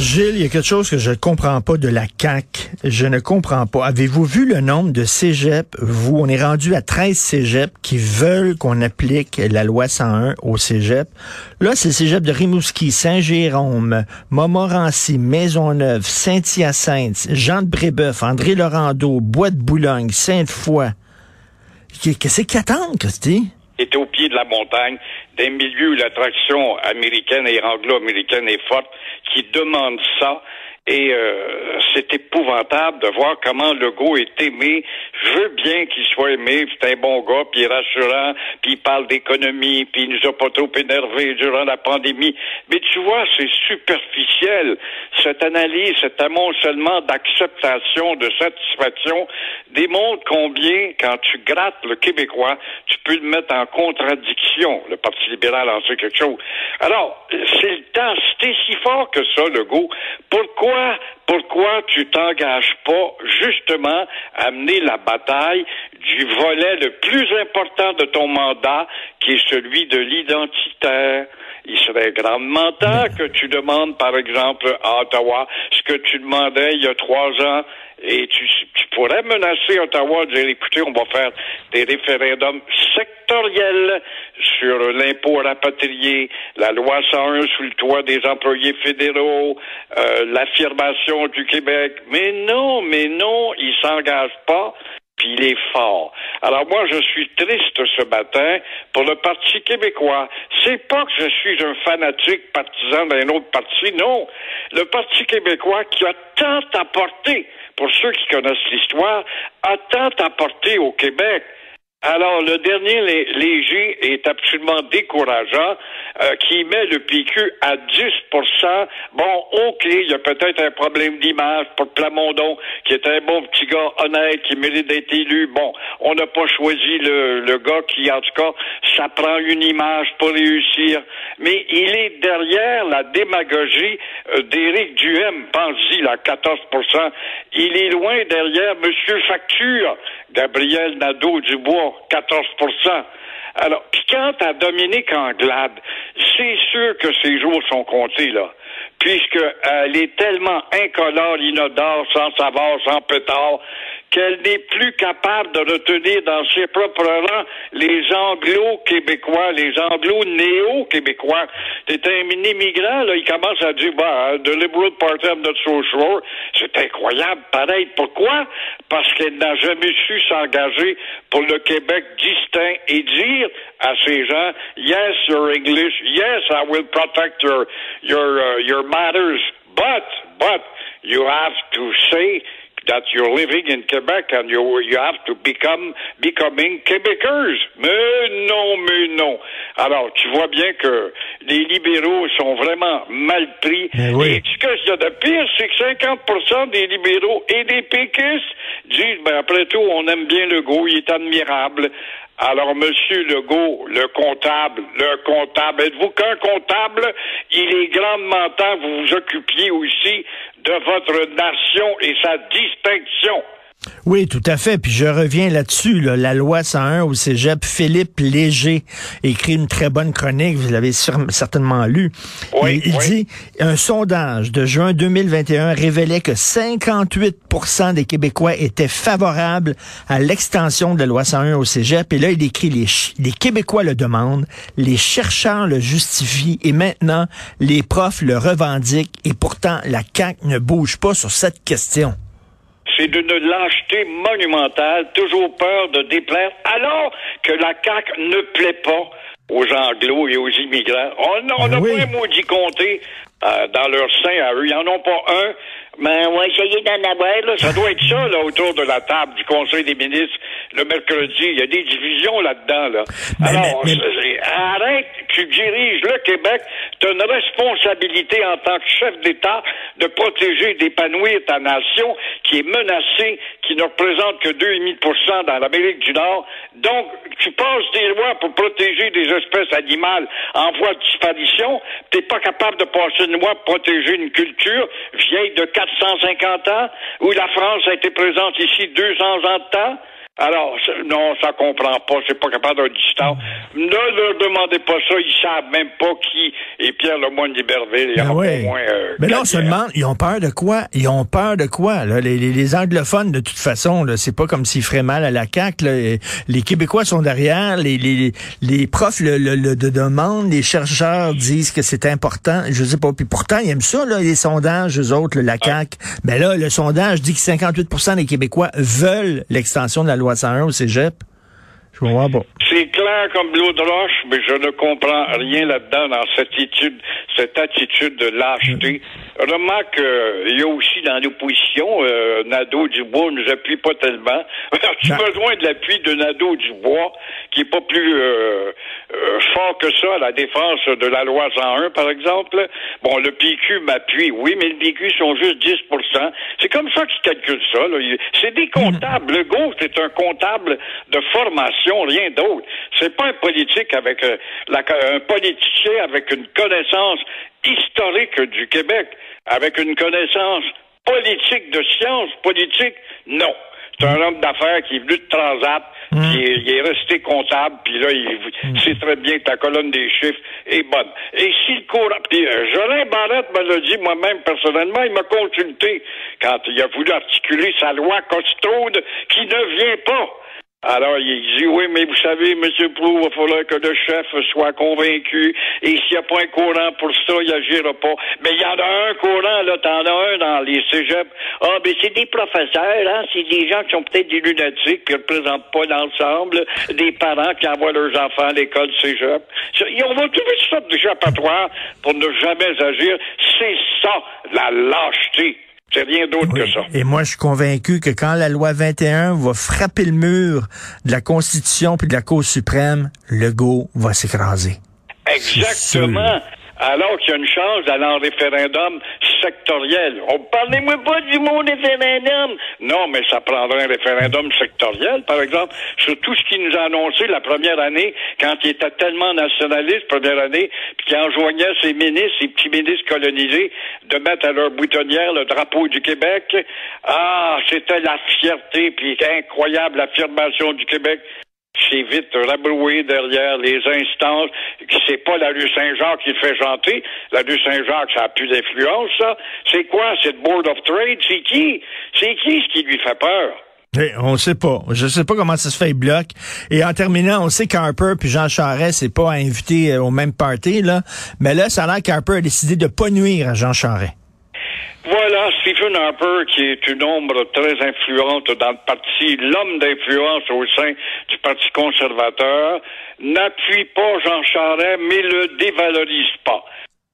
Gilles, il y a quelque chose que je ne comprends pas de la CAQ. Je ne comprends pas. Avez-vous vu le nombre de cégeps? Vous, on est rendu à 13 cégeps qui veulent qu'on applique la loi 101 au cégep. Là, c'est le cégep de Rimouski, Saint-Jérôme, Montmorency, Maisonneuve, Saint-Hyacinthe, Jean de Brébeuf, André Laurando, Bois de Boulogne, Sainte-Foy. Qu'est-ce qu'ils attendent, Christy? au pied de la montagne, des milieux où l'attraction américaine et anglo-américaine est forte, qui demandent ça. Et euh, c'est épouvantable de voir comment Legault est aimé. Je veux bien qu'il soit aimé, c'est un bon gars, puis rassurant, puis il parle d'économie, puis il nous a pas trop énervé durant la pandémie. Mais tu vois, c'est superficiel. Cette analyse, cet amoncellement d'acceptation, de satisfaction démontre combien, quand tu grattes le Québécois, tu peux le mettre en contradiction. Le Parti libéral en sait quelque chose. Alors, c'est le temps, c'était si fort que ça, Legault. Pourquoi pourquoi, tu t'engages pas justement à mener la bataille du volet le plus important de ton mandat, qui est celui de l'identitaire? Il serait grandement temps que tu demandes, par exemple, à Ottawa, ce que tu demandais il y a trois ans, et tu, tu pourrais menacer Ottawa de dire, écoutez, on va faire des référendums sectoriels sur l'impôt rapatrié, la loi 101 sous le toit des employés fédéraux, euh, l'affirmation du Québec. Mais non, mais non, il s'engage pas puis il est fort. Alors moi, je suis triste ce matin pour le Parti québécois. C'est pas que je suis un fanatique partisan d'un autre parti, non. Le Parti québécois qui a tant apporté, pour ceux qui connaissent l'histoire, a tant apporté au Québec. Alors, le dernier léger est absolument décourageant, euh, qui met le PQ à 10% Bon, OK, il y a peut-être un problème d'image pour Plamondon, qui est un bon petit gars honnête, qui mérite d'être élu. Bon, on n'a pas choisi le, le gars qui, en tout cas, ça prend une image pour réussir. Mais il est derrière la démagogie euh, d'Éric Duhem, pense-y, là, 14% Il est loin derrière Monsieur Facture, Gabriel Nadeau-Dubois, 14% alors, puis quant à Dominique Anglade, c'est sûr que ses jours sont comptés, là puisqu'elle est tellement incolore, inodore, sans savoir, sans pétard, qu'elle n'est plus capable de retenir dans ses propres rangs les anglo-québécois, les anglo-néo-québécois. C'est un immigrant, là, il commence à dire, bah, the Liberal Party of the Social c'est incroyable, pareil. Pourquoi? Parce qu'elle n'a jamais su s'engager pour le Québec distinct et dire à ces gens, yes, you're English, yes, I will protect your, your, uh, your matters, but, but, you have to say that you're living in Quebec and you, you have to become becoming Québécois. Mais non, mais non. Alors, tu vois bien que les libéraux sont vraiment mal pris. Et ce qu'il y a de pire, c'est que 50 des libéraux et des péquistes disent, ben, après tout, on aime bien le goût, il est admirable. Alors, Monsieur Legault, le comptable, le comptable, êtes-vous qu'un comptable? Il est grandement temps que vous vous occupiez aussi de votre nation et sa distinction. Oui, tout à fait. Puis je reviens là-dessus. La loi 101 au cégep, Philippe Léger écrit une très bonne chronique, vous l'avez certainement lu. Oui, il, dit, un sondage de juin 2021 révélait que 58% des Québécois étaient favorables à l'extension de la loi 101 au cégep. Et là, il écrit, les, les Québécois le demandent, les chercheurs le justifient et maintenant, les profs le revendiquent. Et pourtant, la CAQ ne bouge pas sur cette question c'est d'une lâcheté monumentale, toujours peur de déplaire, alors que la CAQ ne plaît pas aux Anglo et aux immigrants. On n'a ben pas un maudit comté euh, dans leur sein à eux. Ils n'en ont pas un. Ben, on va essayer d'en avoir, là. Ça doit être ça, là, autour de la table du Conseil des ministres, le mercredi. Il y a des divisions là-dedans, là. Mais- Alors, mais- arrête, tu diriges le Québec. Tu as une responsabilité en tant que chef d'État de protéger, d'épanouir ta nation qui est menacée, qui ne représente que 2,5% dans l'Amérique du Nord. Donc, tu passes des lois pour protéger des espèces animales en voie de disparition. Tu pas capable de passer une loi pour protéger une culture vieille de 450 ans, où la France a été présente ici 200 ans de temps. Alors, non, ça comprend pas. C'est pas capable d'un distance. Ne leur demandez pas ça. Ils savent même pas qui est Pierre Lemoyne d'Iberville. Ben oui. moins, euh, Mais là, on se demande, ils ont peur de quoi? Ils ont peur de quoi? Là? Les, les- les anglophones, de toute façon, c'est pas comme s'ils feraient mal à la CAQ. Là. Les Québécois sont derrière, les, les, les profs le, le, le de demandent, les chercheurs disent que c'est important. Je sais pas. Puis pourtant, ils aiment ça, là, les sondages, eux autres, la CAQ. Mais là, le sondage dit que 58% des Québécois veulent l'extension de la loi 101 au cégep? Je comprends pas. C'est clair comme l'eau de roche, mais je ne comprends rien là-dedans dans cette attitude, cette attitude de lâcheté. Remarque, euh, il y a aussi dans l'opposition, euh, Nadeau Dubois nous appuie pas tellement. As-tu Ben- besoin de l'appui de Nadeau Dubois, qui est pas plus euh, euh, fort que ça à la défense de la loi 101, par exemple? Bon, le PQ m'appuie, oui, mais le PQ sont juste 10% C'est comme ça qu'ils calculent ça. C'est des comptables. Le gauche est un comptable de formation, rien d'autre. C'est pas un politique avec euh, la, un politicien avec une connaissance historique du Québec, avec une connaissance politique de science politique, non. C'est un homme d'affaires qui est venu de Transat, qui est, il est resté comptable, puis là, il sait très bien que la colonne des chiffres est bonne. Et si le courant... Puis euh, Jolin Barrette me l'a dit moi-même personnellement, il m'a consulté quand il a voulu articuler sa loi costaude qui ne vient pas. Alors, il dit, oui, mais vous savez, M. Prou, il va que le chef soit convaincu. Et s'il n'y a pas un courant pour ça, il n'agira pas. Mais il y en a un courant, là, t'en as un dans les cégeps. Ah, ben c'est des professeurs, hein, c'est des gens qui sont peut-être des lunatiques, qui ne représentent pas l'ensemble, des parents qui envoient leurs enfants à l'école cégep. On va trouver ça d'échappatoire pour ne jamais agir. C'est ça, la lâcheté. C'est rien d'autre Oui. que ça. Et moi, je suis convaincu que quand la loi 21 va frapper le mur de la Constitution puis de la Cour suprême, le go va s'écraser. Exactement. Alors qu'il y a une chance d'aller en référendum sectoriel. On parlez-moi pas du mot référendum. Non, mais ça prendrait un référendum sectoriel, par exemple, sur tout ce qu'il nous a annoncé la première année, quand il était tellement nationaliste, première année, puis qui enjoignait ses ministres, ses petits ministres colonisés, de mettre à leur boutonnière le drapeau du Québec. Ah, c'était la fierté, puis incroyable affirmation du Québec c'est vite rabroué derrière les instances. C'est pas la rue Saint-Jacques qui le fait chanter. La rue Saint-Jacques, ça a plus d'influence, ça. C'est quoi, cette Board of Trade? C'est qui? C'est qui ce qui lui fait peur? On sait pas. Je sais pas comment ça se fait, bloque. Et en terminant, on sait qu'Harper puis Jean Charest, c'est pas invité euh, au même party, là. Mais là, ça a l'air qu'Harper a décidé de pas nuire à Jean Charest. Voilà, Stephen Harper, qui est une ombre très influente dans le parti, l'homme d'influence au sein du Parti conservateur, n'appuie pas Jean Charest, mais le dévalorise pas.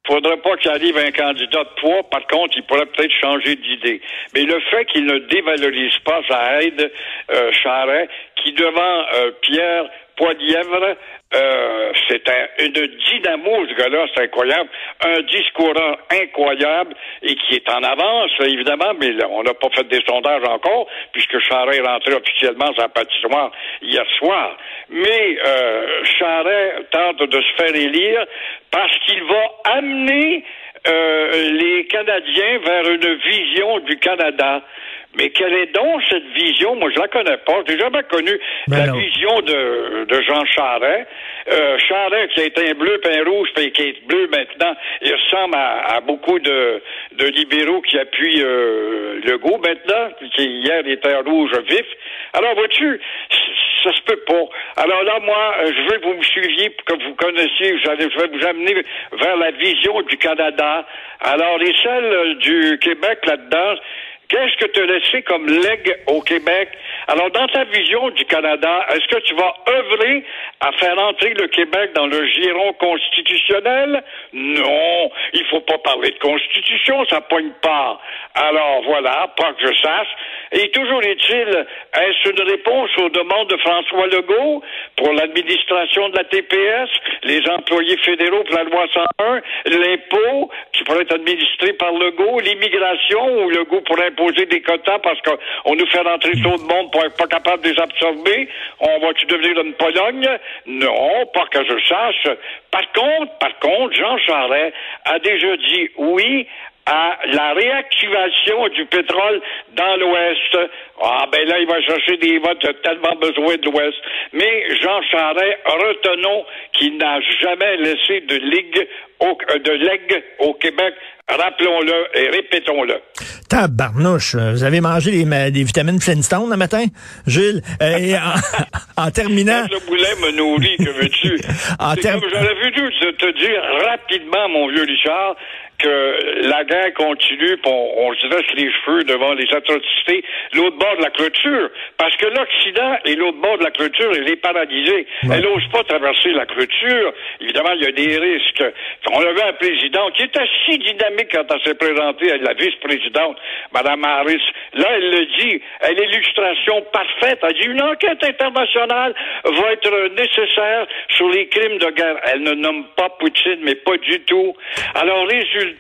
Faudrait pas qu'il arrive un candidat de poids. Par contre, il pourrait peut-être changer d'idée. Mais le fait qu'il ne dévalorise pas, ça aide euh, Charest, qui devant euh, Pierre Poilièvre, euh, c'est un, une dynamo, ce gars-là, c'est incroyable. Un discours incroyable et qui est en avance, évidemment, mais là, on n'a pas fait des sondages encore, puisque Charest est rentré officiellement sa patinoire hier soir. Mais euh, Charest tente de se faire élire parce qu'il va amener euh, les Canadiens vers une vision du Canada. Mais quelle est donc cette vision? Moi, je la connais pas. J'ai jamais connu Ben la non. vision de, de Jean Charest. Euh, Charest, qui a été un bleu, puis un rouge, puis qui est bleu maintenant, il ressemble à, à beaucoup de, de libéraux qui appuient euh, Legault maintenant, qui hier était un rouge vif. Alors, vois-tu, ça se peut pas. Alors là, moi, euh, je veux que vous me suiviez, que vous connaissiez, je vais vous amener vers la vision du Canada. Alors, les seuls euh, du Québec là-dedans, Qu'est-ce que tu as laissé comme legs au Québec? Alors, dans ta vision du Canada, est-ce que tu vas œuvrer à faire entrer le Québec dans le giron constitutionnel? Non, il faut pas parler de constitution, ça poigne pas. Alors, voilà, pas que je sache. Et toujours est-il, est-ce une réponse aux demandes de François Legault pour l'administration de la TPS, les employés fédéraux pour la loi 101, l'impôt qui pourrait être administré par Legault, l'immigration où Legault pourrait des quotas parce qu'on nous fait rentrer trop de monde pour être pas capable de les absorber. On va-tu devenir une Pologne? Non, pas que je sache. Par contre, par contre, Jean Charest a déjà dit oui à la réactivation du pétrole dans l'Ouest. Ah ben là, il va chercher des votes, il a tellement besoin de l'Ouest. Mais Jean Charest, retenons qu'il n'a jamais laissé de ligue au, euh, de legs au Québec. Rappelons-le et répétons-le. Tabarnouche, vous avez mangé des, vitamines Flintstone le matin, Gilles? Euh, et en, en terminant... Le boulet me nourrit, que veux-tu? Comme j'aurais vu te dire rapidement, mon vieux Richard, que la guerre continue, puis on, on se dresse les cheveux devant les atrocités, l'autre bord de la clôture. Parce que l'Occident et l'autre bord de la clôture, elle est paralysée. Ouais. Elle n'ose pas traverser la clôture. Évidemment, il y a des risques. On avait un président qui était si dynamique quand elle s'est présentée à la vice-présidente, Mme Harris. Là, elle le dit. Elle est l'illustration parfaite. Elle dit une enquête internationale va être nécessaire sur les crimes de guerre. Elle ne nomme pas Poutine, mais pas du tout. Alors, résultat,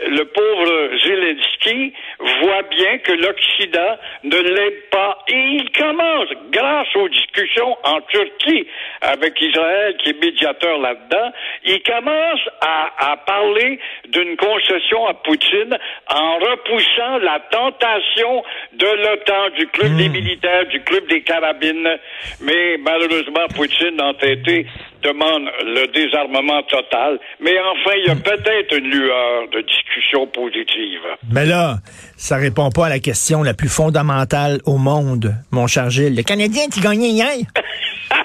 le pauvre Zelensky voit bien que l'Occident ne l'aide pas. Et il commence, grâce aux discussions en Turquie avec Israël, qui est médiateur là-dedans, il commence à, à parler d'une concession à Poutine en repoussant la tentation de l'OTAN, du club des militaires, du club des carabines. Mais malheureusement, Poutine, entêté, demande le désarmement total. Mais enfin, il y a peut-être une lueur de discussion positive. Mais là, ça répond pas à la question la plus fondamentale au monde, mon cher Gilles. Le Canadien qui gagnait hier?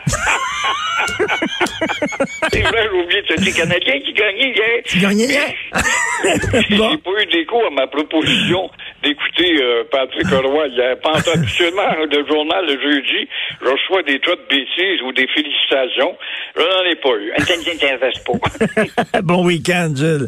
C'est vrai, j'ai oublié de dire Canadien qui gagnait hier. Qui gagnait hier? Bon. J'ai pas eu d'écho à ma proposition d'écouter euh, Patrick Roy hier. Habituellement, le journal le jeudi, je reçois des tas de bêtises ou des félicitations. Je n'en ai pas eu. Un Canadien ne t'intéresse pas. bon week-end, Gilles.